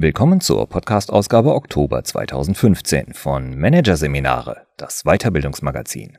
Willkommen zur Podcast-Ausgabe Oktober 2015 von Managerseminare, das Weiterbildungsmagazin.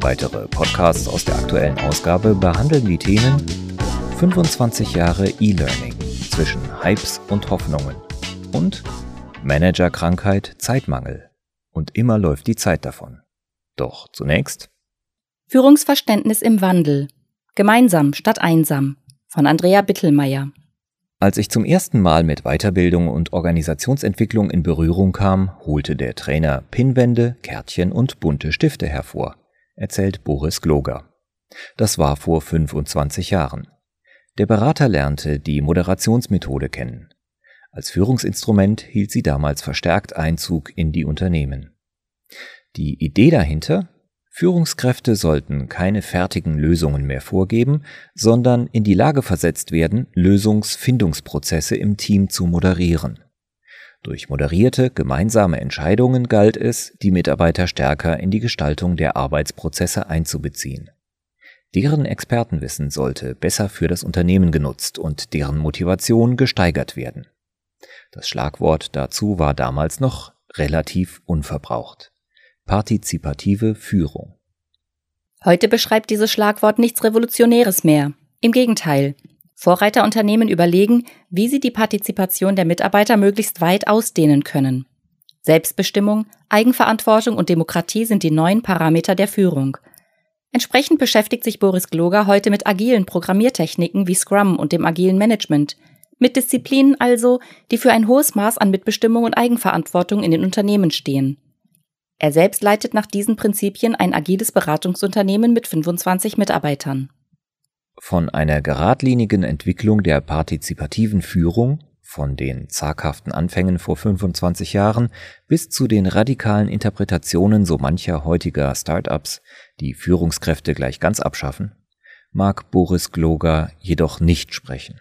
Weitere Podcasts aus der aktuellen Ausgabe behandeln die Themen 25 Jahre E-Learning zwischen Hypes und Hoffnungen und Managerkrankheit, Zeitmangel. Und immer läuft die Zeit davon. Doch zunächst Führungsverständnis im Wandel. Gemeinsam statt einsam von Andrea Bittelmeier. Als ich zum ersten Mal mit Weiterbildung und Organisationsentwicklung in Berührung kam, holte der Trainer Pinwände, Kärtchen und bunte Stifte hervor, erzählt Boris Gloger. Das war vor 25 Jahren. Der Berater lernte die Moderationsmethode kennen. Als Führungsinstrument hielt sie damals verstärkt Einzug in die Unternehmen. Die Idee dahinter, Führungskräfte sollten keine fertigen Lösungen mehr vorgeben, sondern in die Lage versetzt werden, Lösungsfindungsprozesse im Team zu moderieren. Durch moderierte gemeinsame Entscheidungen galt es, die Mitarbeiter stärker in die Gestaltung der Arbeitsprozesse einzubeziehen. Deren Expertenwissen sollte besser für das Unternehmen genutzt und deren Motivation gesteigert werden. Das Schlagwort dazu war damals noch relativ unverbraucht. Partizipative Führung. Heute beschreibt dieses Schlagwort nichts Revolutionäres mehr. Im Gegenteil. Vorreiterunternehmen überlegen, wie sie die Partizipation der Mitarbeiter möglichst weit ausdehnen können. Selbstbestimmung, Eigenverantwortung und Demokratie sind die neuen Parameter der Führung. Entsprechend beschäftigt sich Boris Gloger heute mit agilen Programmiertechniken wie Scrum und dem agilen Management, mit Disziplinen also, die für ein hohes Maß an Mitbestimmung und Eigenverantwortung in den Unternehmen stehen. Er selbst leitet nach diesen Prinzipien ein agiles Beratungsunternehmen mit 25 Mitarbeitern. Von einer geradlinigen Entwicklung der partizipativen Führung, von den zaghaften Anfängen vor 25 Jahren bis zu den radikalen Interpretationen so mancher heutiger Start-ups, die Führungskräfte gleich ganz abschaffen, mag Boris Gloger jedoch nicht sprechen.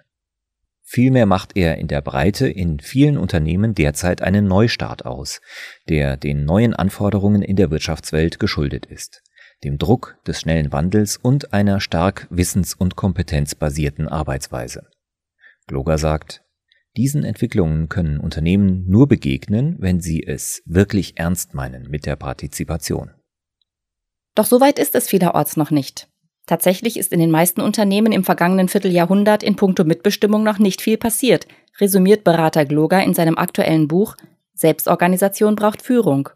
Vielmehr macht er in der Breite in vielen Unternehmen derzeit einen Neustart aus, der den neuen Anforderungen in der Wirtschaftswelt geschuldet ist, dem Druck des schnellen Wandels und einer stark wissens- und kompetenzbasierten Arbeitsweise. Gloger sagt, diesen Entwicklungen können Unternehmen nur begegnen, wenn sie es wirklich ernst meinen mit der Partizipation. Doch so weit ist es vielerorts noch nicht. Tatsächlich ist in den meisten Unternehmen im vergangenen Vierteljahrhundert in puncto Mitbestimmung noch nicht viel passiert, resümiert Berater Gloger in seinem aktuellen Buch Selbstorganisation braucht Führung.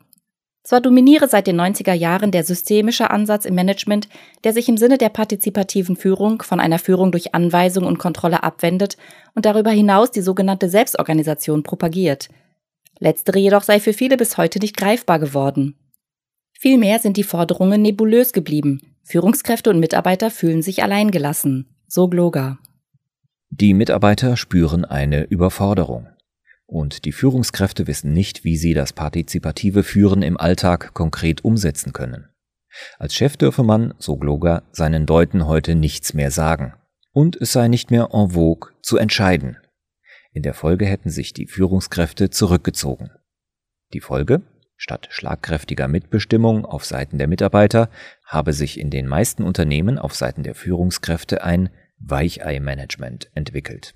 Zwar dominiere seit den 90er Jahren der systemische Ansatz im Management, der sich im Sinne der partizipativen Führung von einer Führung durch Anweisung und Kontrolle abwendet und darüber hinaus die sogenannte Selbstorganisation propagiert. Letztere jedoch sei für viele bis heute nicht greifbar geworden. Vielmehr sind die Forderungen nebulös geblieben, Führungskräfte und Mitarbeiter fühlen sich alleingelassen, so Gloger. Die Mitarbeiter spüren eine Überforderung. Und die Führungskräfte wissen nicht, wie sie das partizipative Führen im Alltag konkret umsetzen können. Als Chef dürfe man, so Gloger, seinen Leuten heute nichts mehr sagen. Und es sei nicht mehr en vogue zu entscheiden. In der Folge hätten sich die Führungskräfte zurückgezogen. Die Folge? Statt schlagkräftiger Mitbestimmung auf Seiten der Mitarbeiter habe sich in den meisten Unternehmen auf Seiten der Führungskräfte ein Weichei-Management entwickelt.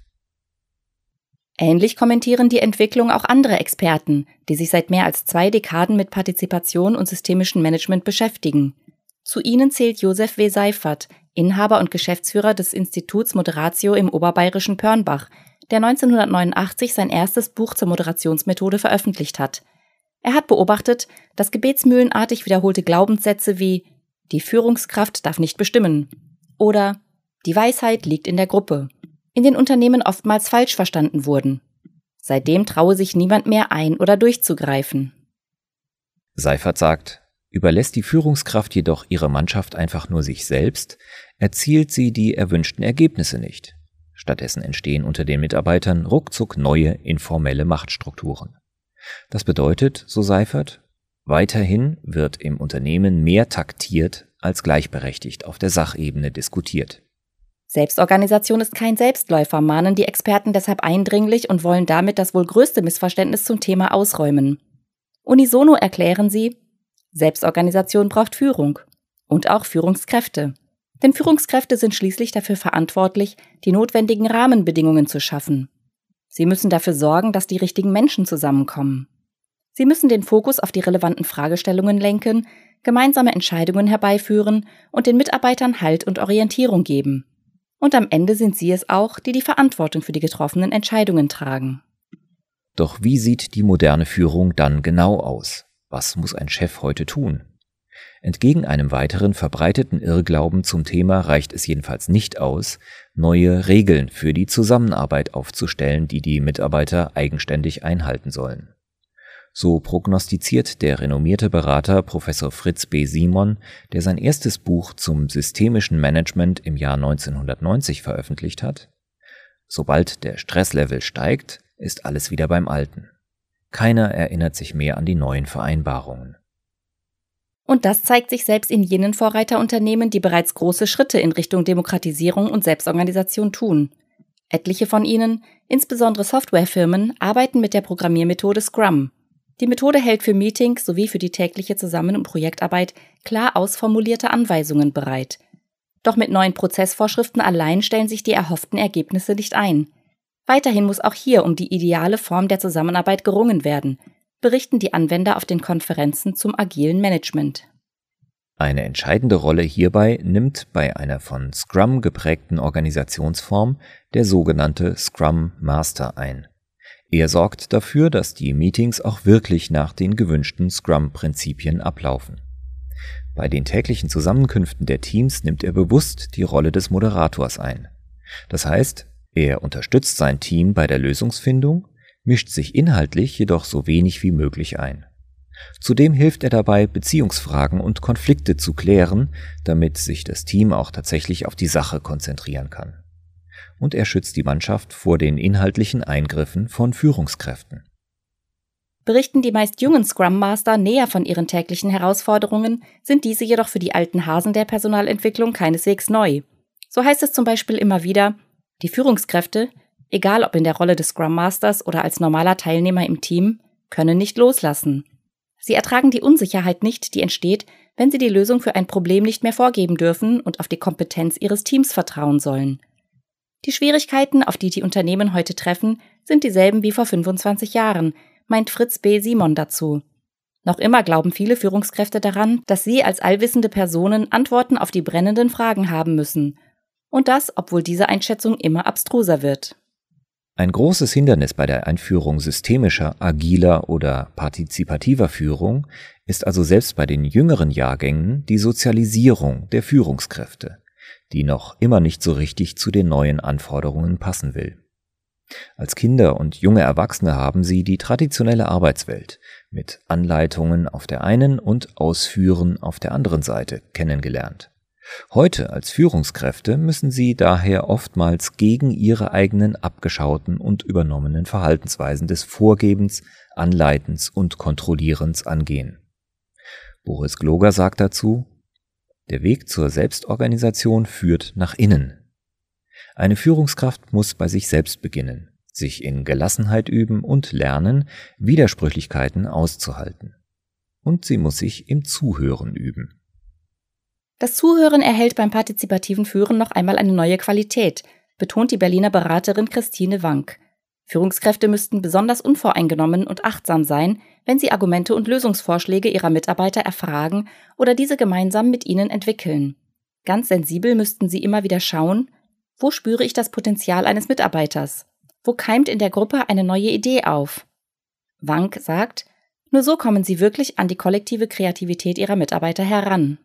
Ähnlich kommentieren die Entwicklung auch andere Experten, die sich seit mehr als zwei Dekaden mit Partizipation und systemischem Management beschäftigen. Zu ihnen zählt Josef W. Seifert, Inhaber und Geschäftsführer des Instituts Moderatio im oberbayerischen Pörnbach, der 1989 sein erstes Buch zur Moderationsmethode veröffentlicht hat – er hat beobachtet, dass gebetsmühlenartig wiederholte Glaubenssätze wie die Führungskraft darf nicht bestimmen oder die Weisheit liegt in der Gruppe in den Unternehmen oftmals falsch verstanden wurden. Seitdem traue sich niemand mehr ein oder durchzugreifen. Seifert sagt, überlässt die Führungskraft jedoch ihre Mannschaft einfach nur sich selbst, erzielt sie die erwünschten Ergebnisse nicht. Stattdessen entstehen unter den Mitarbeitern ruckzuck neue informelle Machtstrukturen. Das bedeutet, so Seifert, weiterhin wird im Unternehmen mehr taktiert als gleichberechtigt auf der Sachebene diskutiert. Selbstorganisation ist kein Selbstläufer, mahnen die Experten deshalb eindringlich und wollen damit das wohl größte Missverständnis zum Thema ausräumen. Unisono erklären sie, Selbstorganisation braucht Führung und auch Führungskräfte. Denn Führungskräfte sind schließlich dafür verantwortlich, die notwendigen Rahmenbedingungen zu schaffen. Sie müssen dafür sorgen, dass die richtigen Menschen zusammenkommen. Sie müssen den Fokus auf die relevanten Fragestellungen lenken, gemeinsame Entscheidungen herbeiführen und den Mitarbeitern Halt und Orientierung geben. Und am Ende sind sie es auch, die die Verantwortung für die getroffenen Entscheidungen tragen. Doch wie sieht die moderne Führung dann genau aus? Was muss ein Chef heute tun? Entgegen einem weiteren verbreiteten Irrglauben zum Thema reicht es jedenfalls nicht aus, neue Regeln für die Zusammenarbeit aufzustellen, die die Mitarbeiter eigenständig einhalten sollen. So prognostiziert der renommierte Berater Professor Fritz B. Simon, der sein erstes Buch zum systemischen Management im Jahr 1990 veröffentlicht hat, sobald der Stresslevel steigt, ist alles wieder beim Alten. Keiner erinnert sich mehr an die neuen Vereinbarungen. Und das zeigt sich selbst in jenen Vorreiterunternehmen, die bereits große Schritte in Richtung Demokratisierung und Selbstorganisation tun. Etliche von ihnen, insbesondere Softwarefirmen, arbeiten mit der Programmiermethode Scrum, die Methode hält für Meetings sowie für die tägliche Zusammen- und Projektarbeit klar ausformulierte Anweisungen bereit. Doch mit neuen Prozessvorschriften allein stellen sich die erhofften Ergebnisse nicht ein. Weiterhin muss auch hier um die ideale Form der Zusammenarbeit gerungen werden, berichten die Anwender auf den Konferenzen zum agilen Management. Eine entscheidende Rolle hierbei nimmt bei einer von Scrum geprägten Organisationsform der sogenannte Scrum Master ein. Er sorgt dafür, dass die Meetings auch wirklich nach den gewünschten Scrum-Prinzipien ablaufen. Bei den täglichen Zusammenkünften der Teams nimmt er bewusst die Rolle des Moderators ein. Das heißt, er unterstützt sein Team bei der Lösungsfindung, mischt sich inhaltlich jedoch so wenig wie möglich ein. Zudem hilft er dabei, Beziehungsfragen und Konflikte zu klären, damit sich das Team auch tatsächlich auf die Sache konzentrieren kann und er schützt die Mannschaft vor den inhaltlichen Eingriffen von Führungskräften. Berichten die meist jungen Scrum Master näher von ihren täglichen Herausforderungen, sind diese jedoch für die alten Hasen der Personalentwicklung keineswegs neu. So heißt es zum Beispiel immer wieder, die Führungskräfte, egal ob in der Rolle des Scrum Masters oder als normaler Teilnehmer im Team, können nicht loslassen. Sie ertragen die Unsicherheit nicht, die entsteht, wenn sie die Lösung für ein Problem nicht mehr vorgeben dürfen und auf die Kompetenz ihres Teams vertrauen sollen. Die Schwierigkeiten, auf die die Unternehmen heute treffen, sind dieselben wie vor 25 Jahren, meint Fritz B. Simon dazu. Noch immer glauben viele Führungskräfte daran, dass sie als allwissende Personen Antworten auf die brennenden Fragen haben müssen. Und das, obwohl diese Einschätzung immer abstruser wird. Ein großes Hindernis bei der Einführung systemischer, agiler oder partizipativer Führung ist also selbst bei den jüngeren Jahrgängen die Sozialisierung der Führungskräfte die noch immer nicht so richtig zu den neuen Anforderungen passen will. Als Kinder und junge Erwachsene haben sie die traditionelle Arbeitswelt mit Anleitungen auf der einen und Ausführen auf der anderen Seite kennengelernt. Heute als Führungskräfte müssen sie daher oftmals gegen ihre eigenen abgeschauten und übernommenen Verhaltensweisen des Vorgebens, Anleitens und Kontrollierens angehen. Boris Gloger sagt dazu, der Weg zur Selbstorganisation führt nach innen. Eine Führungskraft muss bei sich selbst beginnen, sich in Gelassenheit üben und lernen, Widersprüchlichkeiten auszuhalten. Und sie muss sich im Zuhören üben. Das Zuhören erhält beim partizipativen Führen noch einmal eine neue Qualität, betont die Berliner Beraterin Christine Wank. Führungskräfte müssten besonders unvoreingenommen und achtsam sein, wenn sie Argumente und Lösungsvorschläge ihrer Mitarbeiter erfragen oder diese gemeinsam mit ihnen entwickeln. Ganz sensibel müssten sie immer wieder schauen, wo spüre ich das Potenzial eines Mitarbeiters? Wo keimt in der Gruppe eine neue Idee auf? Wank sagt, nur so kommen sie wirklich an die kollektive Kreativität ihrer Mitarbeiter heran.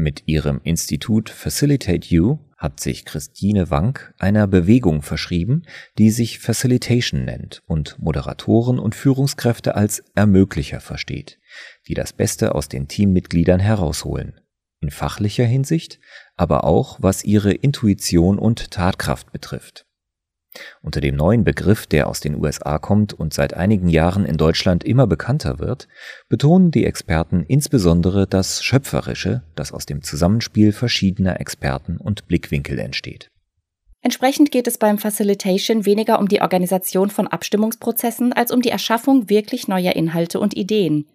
Mit ihrem Institut Facilitate You hat sich Christine Wank einer Bewegung verschrieben, die sich Facilitation nennt und Moderatoren und Führungskräfte als Ermöglicher versteht, die das Beste aus den Teammitgliedern herausholen. In fachlicher Hinsicht, aber auch was ihre Intuition und Tatkraft betrifft. Unter dem neuen Begriff, der aus den USA kommt und seit einigen Jahren in Deutschland immer bekannter wird, betonen die Experten insbesondere das Schöpferische, das aus dem Zusammenspiel verschiedener Experten und Blickwinkel entsteht. Entsprechend geht es beim Facilitation weniger um die Organisation von Abstimmungsprozessen als um die Erschaffung wirklich neuer Inhalte und Ideen.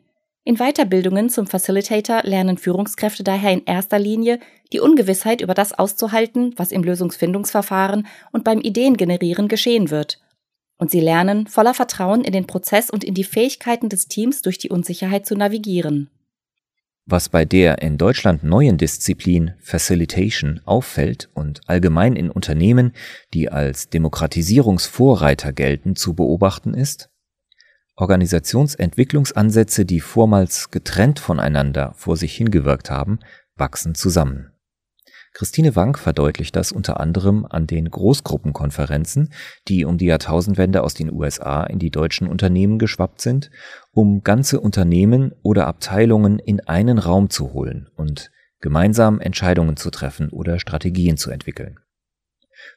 In Weiterbildungen zum Facilitator lernen Führungskräfte daher in erster Linie, die Ungewissheit über das auszuhalten, was im Lösungsfindungsverfahren und beim Ideengenerieren geschehen wird. Und sie lernen, voller Vertrauen in den Prozess und in die Fähigkeiten des Teams durch die Unsicherheit zu navigieren. Was bei der in Deutschland neuen Disziplin Facilitation auffällt und allgemein in Unternehmen, die als Demokratisierungsvorreiter gelten, zu beobachten ist, Organisationsentwicklungsansätze, die vormals getrennt voneinander vor sich hingewirkt haben, wachsen zusammen. Christine Wank verdeutlicht das unter anderem an den Großgruppenkonferenzen, die um die Jahrtausendwende aus den USA in die deutschen Unternehmen geschwappt sind, um ganze Unternehmen oder Abteilungen in einen Raum zu holen und gemeinsam Entscheidungen zu treffen oder Strategien zu entwickeln.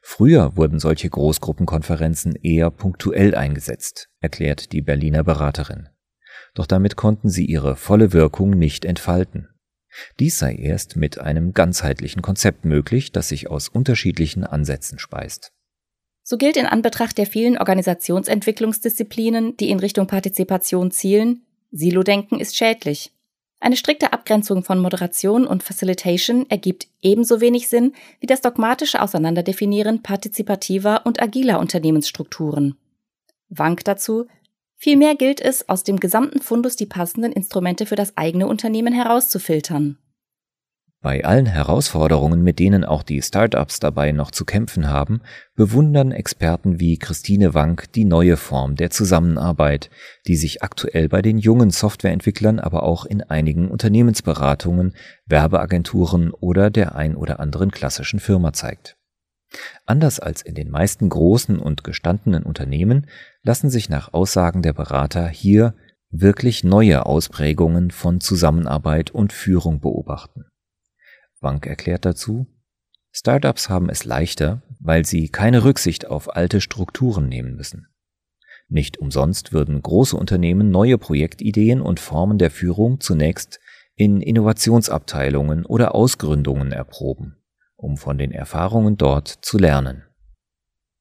Früher wurden solche Großgruppenkonferenzen eher punktuell eingesetzt, erklärt die Berliner Beraterin. Doch damit konnten sie ihre volle Wirkung nicht entfalten. Dies sei erst mit einem ganzheitlichen Konzept möglich, das sich aus unterschiedlichen Ansätzen speist. So gilt in Anbetracht der vielen Organisationsentwicklungsdisziplinen, die in Richtung Partizipation zielen, Silo-Denken ist schädlich. Eine strikte Abgrenzung von Moderation und Facilitation ergibt ebenso wenig Sinn wie das dogmatische Auseinanderdefinieren partizipativer und agiler Unternehmensstrukturen. Wank dazu, vielmehr gilt es, aus dem gesamten Fundus die passenden Instrumente für das eigene Unternehmen herauszufiltern. Bei allen Herausforderungen, mit denen auch die Startups dabei noch zu kämpfen haben, bewundern Experten wie Christine Wank die neue Form der Zusammenarbeit, die sich aktuell bei den jungen Softwareentwicklern, aber auch in einigen Unternehmensberatungen, Werbeagenturen oder der ein oder anderen klassischen Firma zeigt. Anders als in den meisten großen und gestandenen Unternehmen lassen sich nach Aussagen der Berater hier wirklich neue Ausprägungen von Zusammenarbeit und Führung beobachten. Wank erklärt dazu, Startups haben es leichter, weil sie keine Rücksicht auf alte Strukturen nehmen müssen. Nicht umsonst würden große Unternehmen neue Projektideen und Formen der Führung zunächst in Innovationsabteilungen oder Ausgründungen erproben, um von den Erfahrungen dort zu lernen.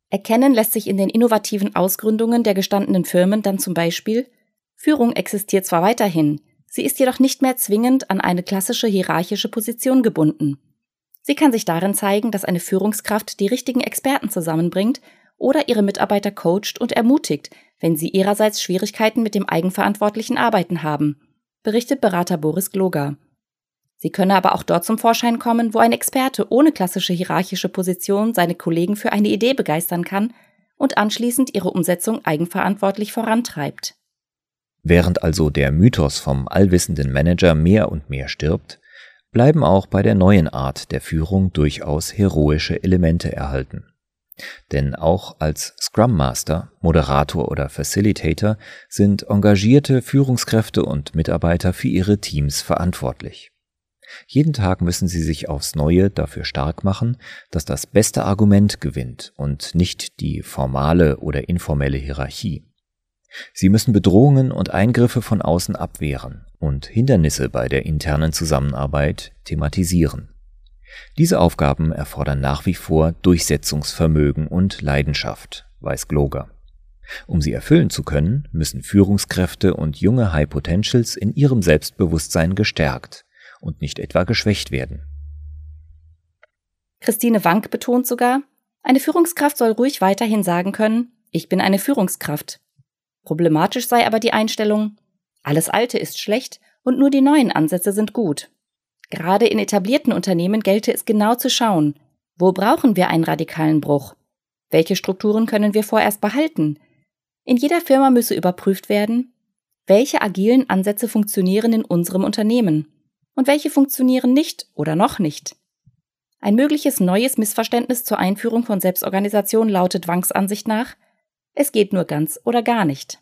Erkennen lässt sich in den innovativen Ausgründungen der gestandenen Firmen dann zum Beispiel, Führung existiert zwar weiterhin, Sie ist jedoch nicht mehr zwingend an eine klassische hierarchische Position gebunden. Sie kann sich darin zeigen, dass eine Führungskraft die richtigen Experten zusammenbringt oder ihre Mitarbeiter coacht und ermutigt, wenn sie ihrerseits Schwierigkeiten mit dem eigenverantwortlichen Arbeiten haben, berichtet Berater Boris Gloger. Sie könne aber auch dort zum Vorschein kommen, wo ein Experte ohne klassische hierarchische Position seine Kollegen für eine Idee begeistern kann und anschließend ihre Umsetzung eigenverantwortlich vorantreibt. Während also der Mythos vom allwissenden Manager mehr und mehr stirbt, bleiben auch bei der neuen Art der Führung durchaus heroische Elemente erhalten. Denn auch als Scrum Master, Moderator oder Facilitator sind engagierte Führungskräfte und Mitarbeiter für ihre Teams verantwortlich. Jeden Tag müssen sie sich aufs Neue dafür stark machen, dass das beste Argument gewinnt und nicht die formale oder informelle Hierarchie. Sie müssen Bedrohungen und Eingriffe von außen abwehren und Hindernisse bei der internen Zusammenarbeit thematisieren. Diese Aufgaben erfordern nach wie vor Durchsetzungsvermögen und Leidenschaft, weiß Gloger. Um sie erfüllen zu können, müssen Führungskräfte und junge High Potentials in ihrem Selbstbewusstsein gestärkt und nicht etwa geschwächt werden. Christine Wank betont sogar, eine Führungskraft soll ruhig weiterhin sagen können, ich bin eine Führungskraft Problematisch sei aber die Einstellung, alles Alte ist schlecht und nur die neuen Ansätze sind gut. Gerade in etablierten Unternehmen gelte es genau zu schauen, wo brauchen wir einen radikalen Bruch? Welche Strukturen können wir vorerst behalten? In jeder Firma müsse überprüft werden, welche agilen Ansätze funktionieren in unserem Unternehmen und welche funktionieren nicht oder noch nicht. Ein mögliches neues Missverständnis zur Einführung von Selbstorganisation lautet Wangs Ansicht nach, es geht nur ganz oder gar nicht.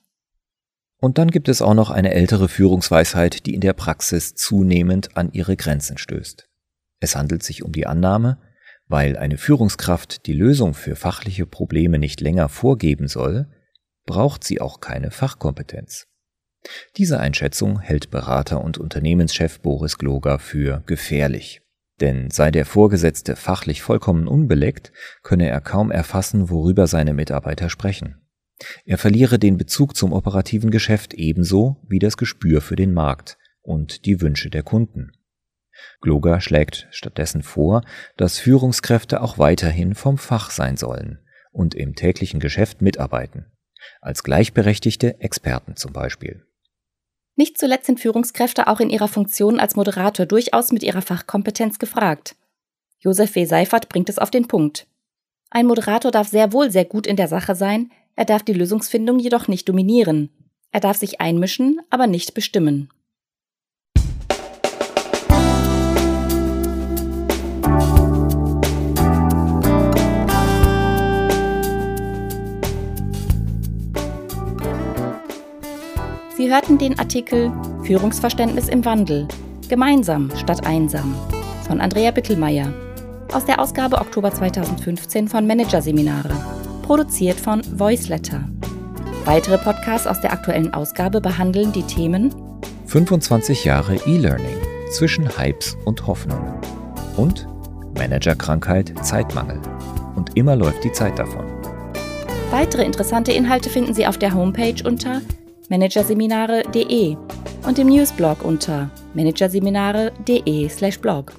Und dann gibt es auch noch eine ältere Führungsweisheit, die in der Praxis zunehmend an ihre Grenzen stößt. Es handelt sich um die Annahme, weil eine Führungskraft die Lösung für fachliche Probleme nicht länger vorgeben soll, braucht sie auch keine Fachkompetenz. Diese Einschätzung hält Berater und Unternehmenschef Boris Gloger für gefährlich. Denn sei der Vorgesetzte fachlich vollkommen unbeleckt, könne er kaum erfassen, worüber seine Mitarbeiter sprechen. Er verliere den Bezug zum operativen Geschäft ebenso wie das Gespür für den Markt und die Wünsche der Kunden. Gloger schlägt stattdessen vor, dass Führungskräfte auch weiterhin vom Fach sein sollen und im täglichen Geschäft mitarbeiten, als gleichberechtigte Experten zum Beispiel. Nicht zuletzt sind Führungskräfte auch in ihrer Funktion als Moderator durchaus mit ihrer Fachkompetenz gefragt. Josef W. Seifert bringt es auf den Punkt. Ein Moderator darf sehr wohl sehr gut in der Sache sein, er darf die Lösungsfindung jedoch nicht dominieren. Er darf sich einmischen, aber nicht bestimmen. Sie hörten den Artikel Führungsverständnis im Wandel. Gemeinsam statt einsam von Andrea Bittelmeier aus der Ausgabe Oktober 2015 von Managerseminare, produziert von Voiceletter. Weitere Podcasts aus der aktuellen Ausgabe behandeln die Themen 25 Jahre E-Learning zwischen Hypes und Hoffnung und Managerkrankheit Zeitmangel. Und immer läuft die Zeit davon. Weitere interessante Inhalte finden Sie auf der Homepage unter managerseminare.de und im Newsblog unter managerseminare.de/blog.